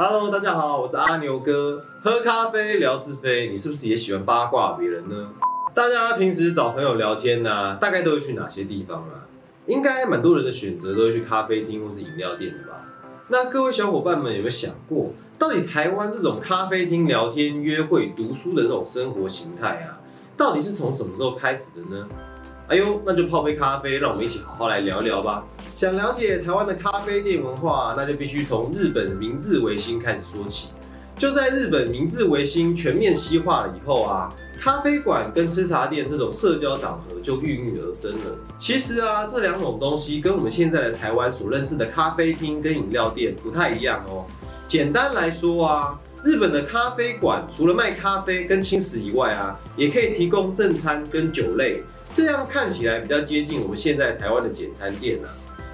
Hello，大家好，我是阿牛哥。喝咖啡聊是非，你是不是也喜欢八卦别人呢？大家平时找朋友聊天呢、大概都会去哪些地方啊？应该蛮多人的选择都会去咖啡厅或是饮料店的吧？那各位小伙伴们有没有想过，到底台湾这种咖啡厅聊天、约会、读书的这种生活形态啊，到底是从什么时候开始的呢？哎呦，那就泡杯咖啡，让我们一起好好来聊聊吧。想了解台湾的咖啡店文化，那就必须从日本明治维新开始说起。就在日本明治维新全面西化了以后啊，咖啡馆跟吃茶店这种社交场合就孕育而生了。其实啊，这两种东西跟我们现在的台湾所认识的咖啡厅跟饮料店不太一样哦。简单来说啊，日本的咖啡馆除了卖咖啡跟轻食以外啊，也可以提供正餐跟酒类，这样看起来比较接近我们现在台湾的简餐店啊。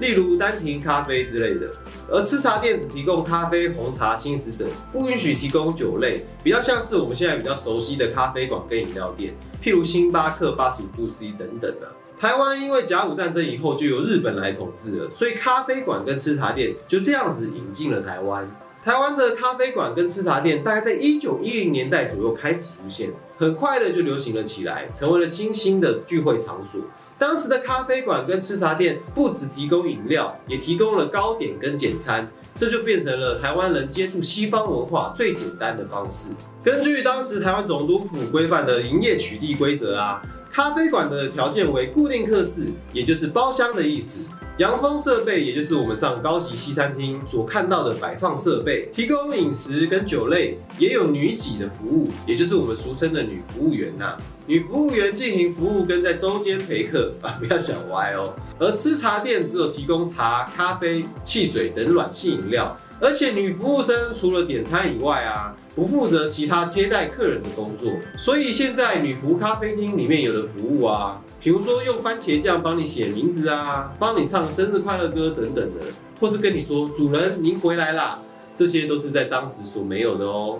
例如丹亭咖啡之类的，而吃茶店只提供咖啡、红茶、轻食等，不允许提供酒类，比较像是我们现在比较熟悉的咖啡馆跟饮料店，譬如星巴克、八十五度 C 等等啊。台湾因为甲午战争以后就由日本来统治了，所以咖啡馆跟吃茶店就这样子引进了台湾。台湾的咖啡馆跟吃茶店大概在一九一零年代左右开始出现，很快的就流行了起来，成为了新兴的聚会场所。当时的咖啡馆跟吃茶店不只提供饮料，也提供了糕点跟简餐，这就变成了台湾人接触西方文化最简单的方式。根据当时台湾总督府规范的营业取缔规则啊，咖啡馆的条件为固定客室，也就是包厢的意思。洋风设备，也就是我们上高级西餐厅所看到的摆放设备，提供饮食跟酒类，也有女几的服务，也就是我们俗称的女服务员呐、女服务员进行服务跟在周间陪客 啊，不要想歪哦。而吃茶店只有提供茶、咖啡、汽水等软性饮料，而且女服务生除了点餐以外啊，不负责其他接待客人的工作。所以现在女仆咖啡厅里面有的服务啊，比如说用番茄酱帮你写名字啊，帮你唱生日快乐歌等等的，或是跟你说主人您回来啦，这些都是在当时所没有的哦。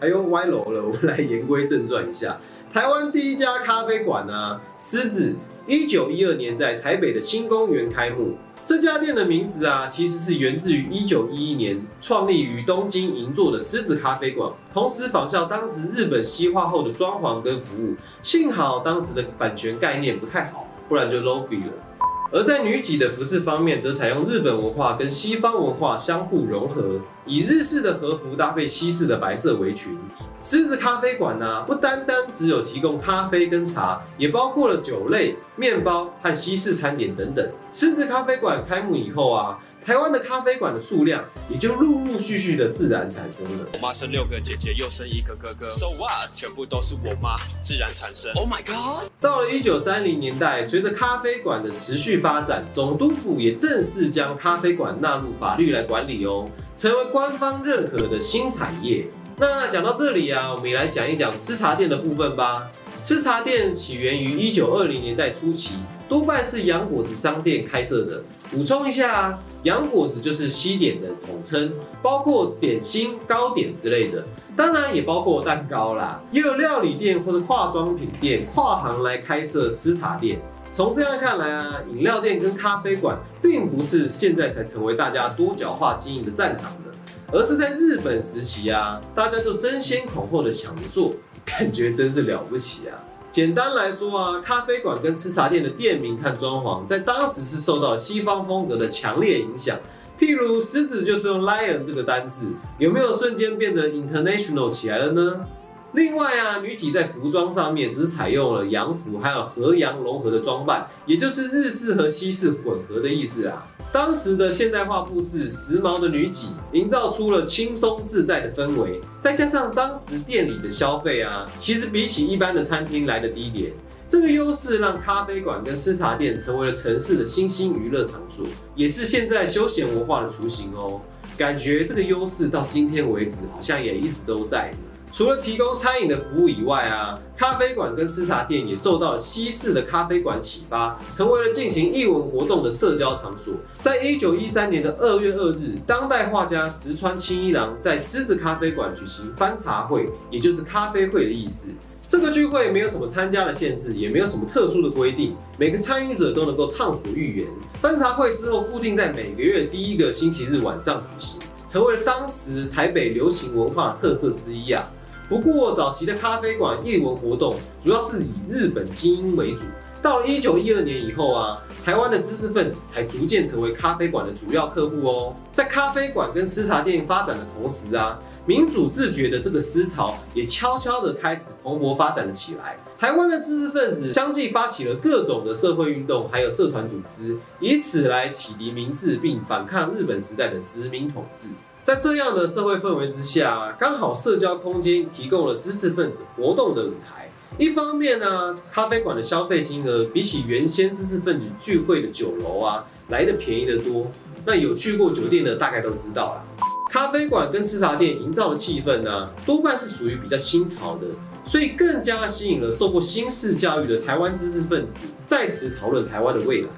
哎呦，歪楼了，我们来言归正传一下。台湾第一家咖啡馆呢，狮子，一九一二年在台北的新公园开幕。这家店的名字啊，其实是源自于一九一一年创立于东京银座的狮子咖啡馆，同时仿效当时日本西化后的装潢跟服务。幸好当时的版权概念不太好，不然就 lofi 了。而在女几的服饰方面，则采用日本文化跟西方文化相互融合，以日式的和服搭配西式的白色围裙。狮子咖啡馆呢、不单单只有提供咖啡跟茶，也包括了酒类、面包和西式餐点等等。狮子咖啡馆开幕以后啊，台湾的咖啡馆的数量也就陆陆续续的自然产生了。我妈生六个姐姐，又生一个哥哥，So what？全部都是我妈自然产生。Oh my god！到了一九三零年代，随着咖啡馆的持续发展，总督府也正式将咖啡馆纳入法律来管理哦，成为官方认可的新产业。那讲到这里啊，我们也来讲一讲吃茶店的部分吧。吃茶店起源于一九二零年代初期，多半是洋果子商店开设的。补充一下啊，洋果子就是西点的统称，包括点心、糕点之类的，当然也包括蛋糕啦。也有料理店或是化妆品店跨行来开设吃茶店。从这样看来啊，饮料店跟咖啡馆并不是现在才成为大家多角化经营的战场的，而是在日本时期啊，大家就争先恐后的想做，感觉真是了不起啊！简单来说啊，咖啡馆跟吃茶店的店名看装潢，在当时是受到西方风格的强烈影响。譬如狮子就是用 lion 这个单字，有没有瞬间变得 international 起来了呢？另外啊，女几在服装上面只是采用了洋服，还有和洋融合的装扮，也就是日式和西式混合的意思啊。当时的现代化布置、时髦的女几，营造出了轻松自在的氛围。再加上当时店里的消费啊，其实比起一般的餐厅来的低廉，这个优势让咖啡馆跟吃茶店成为了城市的新兴娱乐场所，也是现在休闲文化的雏形哦。感觉这个优势到今天为止，好像也一直都在。除了提供餐饮的服务以外啊，咖啡馆跟吃茶店也受到了西式的咖啡馆启发，成为了进行艺文活动的社交场所。在一九一三年的二月二日，当代画家石川清一郎在狮子咖啡馆举行翻茶会，也就是咖啡会的意思。这个聚会没有什么参加的限制，也没有什么特殊的规定，每个参与者都能够畅所欲言。翻茶会之后，固定在每个月第一个星期日晚上举行。成为了当时台北流行文化的特色之一啊。不过早期的咖啡馆夜文活动主要是以日本精英为主。到了一九一二年以后啊，台湾的知识分子才逐渐成为咖啡馆的主要客户哦。在咖啡馆跟吃茶店发展的同时啊，民主自觉的这个思潮也悄悄的开始蓬勃发展了起来。台湾的知识分子相继发起了各种的社会运动，还有社团组织，以此来启迪民智，并反抗日本时代的殖民统治。在这样的社会氛围之下，刚好社交空间提供了知识分子活动的舞台。一方面呢，咖啡馆的消费金额比起原先知识分子聚会的酒楼啊来的便宜得多。那有去过酒店的大概都知道啦，咖啡馆跟吃茶店营造的气氛呢，多半是属于比较新潮的，所以更加吸引了受过新式教育的台湾知识分子在此讨论台湾的未来。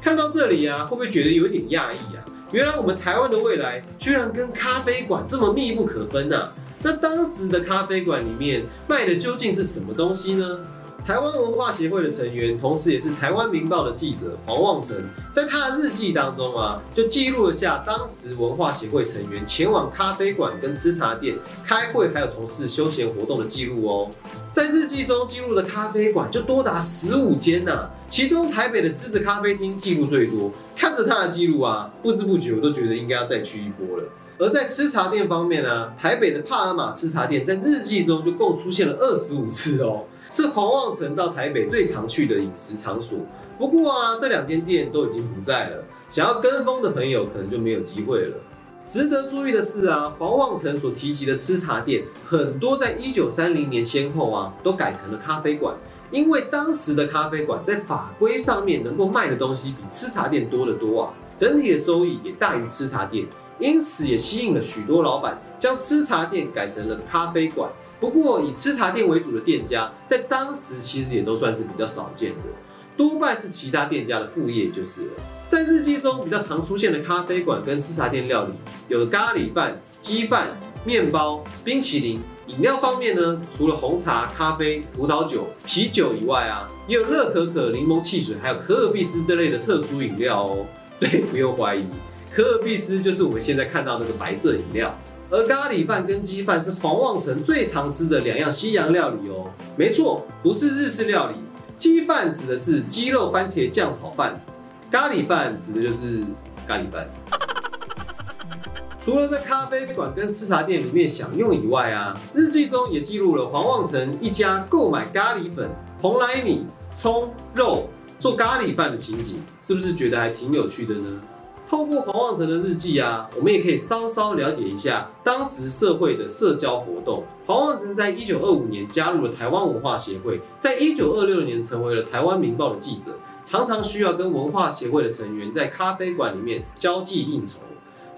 看到这里啊，会不会觉得有点讶异啊？原来我们台湾的未来居然跟咖啡馆这么密不可分呐！那当时的咖啡馆里面卖的究竟是什么东西呢？台湾文化协会的成员，同时也是台湾民报的记者黄望成，在他的日记当中啊，就记录了下当时文化协会成员前往咖啡馆跟吃茶店开会，还有从事休闲活动的记录哦。在日记中记录的咖啡馆就多达十五间呐，其中台北的狮子咖啡厅记录最多。看着他的记录啊，不知不觉我都觉得应该要再去一波了。而在吃茶店方面呢，台北的帕尔玛吃茶店在日记中就共出现了二十五次哦，是狂妄城到台北最常去的饮食场所。不过啊，这两间店都已经不在了，想要跟风的朋友可能就没有机会了。值得注意的是啊，黄望成所提及的吃茶店，很多在一九三零年先后啊，都改成了咖啡馆，因为当时的咖啡馆在法规上面能够卖的东西比吃茶店多得多啊，整体的收益也大于吃茶店。因此也吸引了许多老板将吃茶店改成了咖啡馆。不过以吃茶店为主的店家，在当时其实也都算是比较少见的，多半是其他店家的副业就是了。在日记中比较常出现的咖啡馆跟吃茶店料理，有咖喱饭、鸡饭、面包、冰淇淋。饮料方面呢，除了红茶、咖啡、葡萄酒、啤酒以外啊，也有热可可、柠檬汽水，还有可尔必斯这类的特殊饮料哦。对，不用怀疑。可尔必斯就是我们现在看到那个白色饮料，而咖喱饭跟鸡饭是黄望城最常吃的两样西洋料理哦。没错，不是日式料理。鸡饭指的是鸡肉番茄酱炒饭，咖喱饭指的就是咖喱饭。除了在咖啡馆跟吃茶店里面享用以外啊，日记中也记录了黄望成一家购买咖喱粉、蓬莱米、葱、肉做咖喱饭的情景，是不是觉得还挺有趣的呢？透过黄望成的日记啊，我们也可以稍稍了解一下当时社会的社交活动。黄望成在一九二五年加入了台湾文化协会，在一九二六年成为了台湾民报的记者，常常需要跟文化协会的成员在咖啡馆里面交际应酬。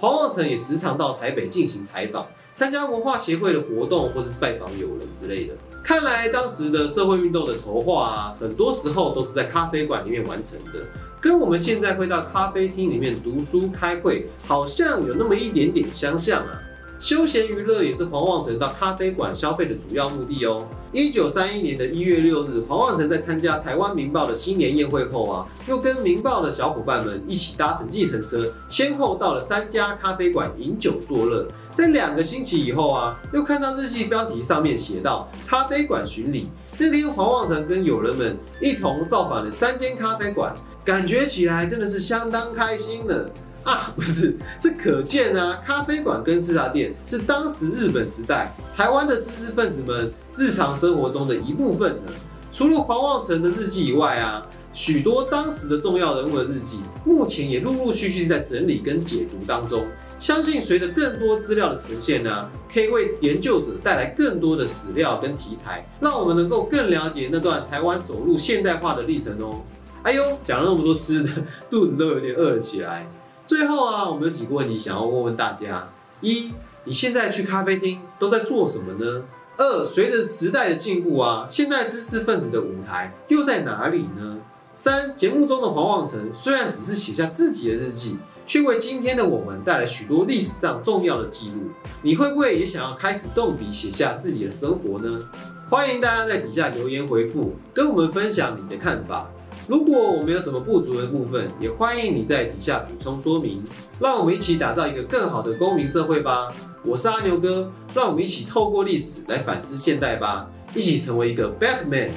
黄望成也时常到台北进行采访，参加文化协会的活动，或者是拜访友人之类的。看来当时的社会运动的筹划啊，很多时候都是在咖啡馆里面完成的。跟我们现在会到咖啡厅里面读书开会，好像有那么一点点相像啊。休闲娱乐也是黄望成到咖啡馆消费的主要目的哦。一九三一年的一月六日，黄望成在参加台湾民报的新年宴会后啊，又跟民报的小伙伴们一起搭乘计程车，先后到了三家咖啡馆饮酒作乐。在两个星期以后啊，又看到日记标题上面写到咖啡馆巡礼。那天黄望成跟友人们一同造访了三间咖啡馆。感觉起来真的是相当开心的啊！不是，这可见啊，咖啡馆跟吃茶店是当时日本时代台湾的知识分子们日常生活中的一部分呢。除了黄望成的日记以外啊，许多当时的重要人物的日记，目前也陆陆续续在整理跟解读当中。相信随着更多资料的呈现呢，可以为研究者带来更多的史料跟题材，让我们能够更了解那段台湾走入现代化的历程哦。哎呦，讲了那么多吃的，肚子都有点饿了起来。最后啊，我们有几个问题想要问问大家：一，你现在去咖啡厅都在做什么呢？二，随着时代的进步啊，现代知识分子的舞台又在哪里呢？三，节目中的黄望成虽然只是写下自己的日记，却为今天的我们带来许多历史上重要的记录。你会不会也想要开始动笔写下自己的生活呢？欢迎大家在底下留言回复，跟我们分享你的看法。如果我们有什么不足的部分，也欢迎你在底下补充说明，让我们一起打造一个更好的公民社会吧。我是阿牛哥，让我们一起透过历史来反思现代吧，一起成为一个 Batman。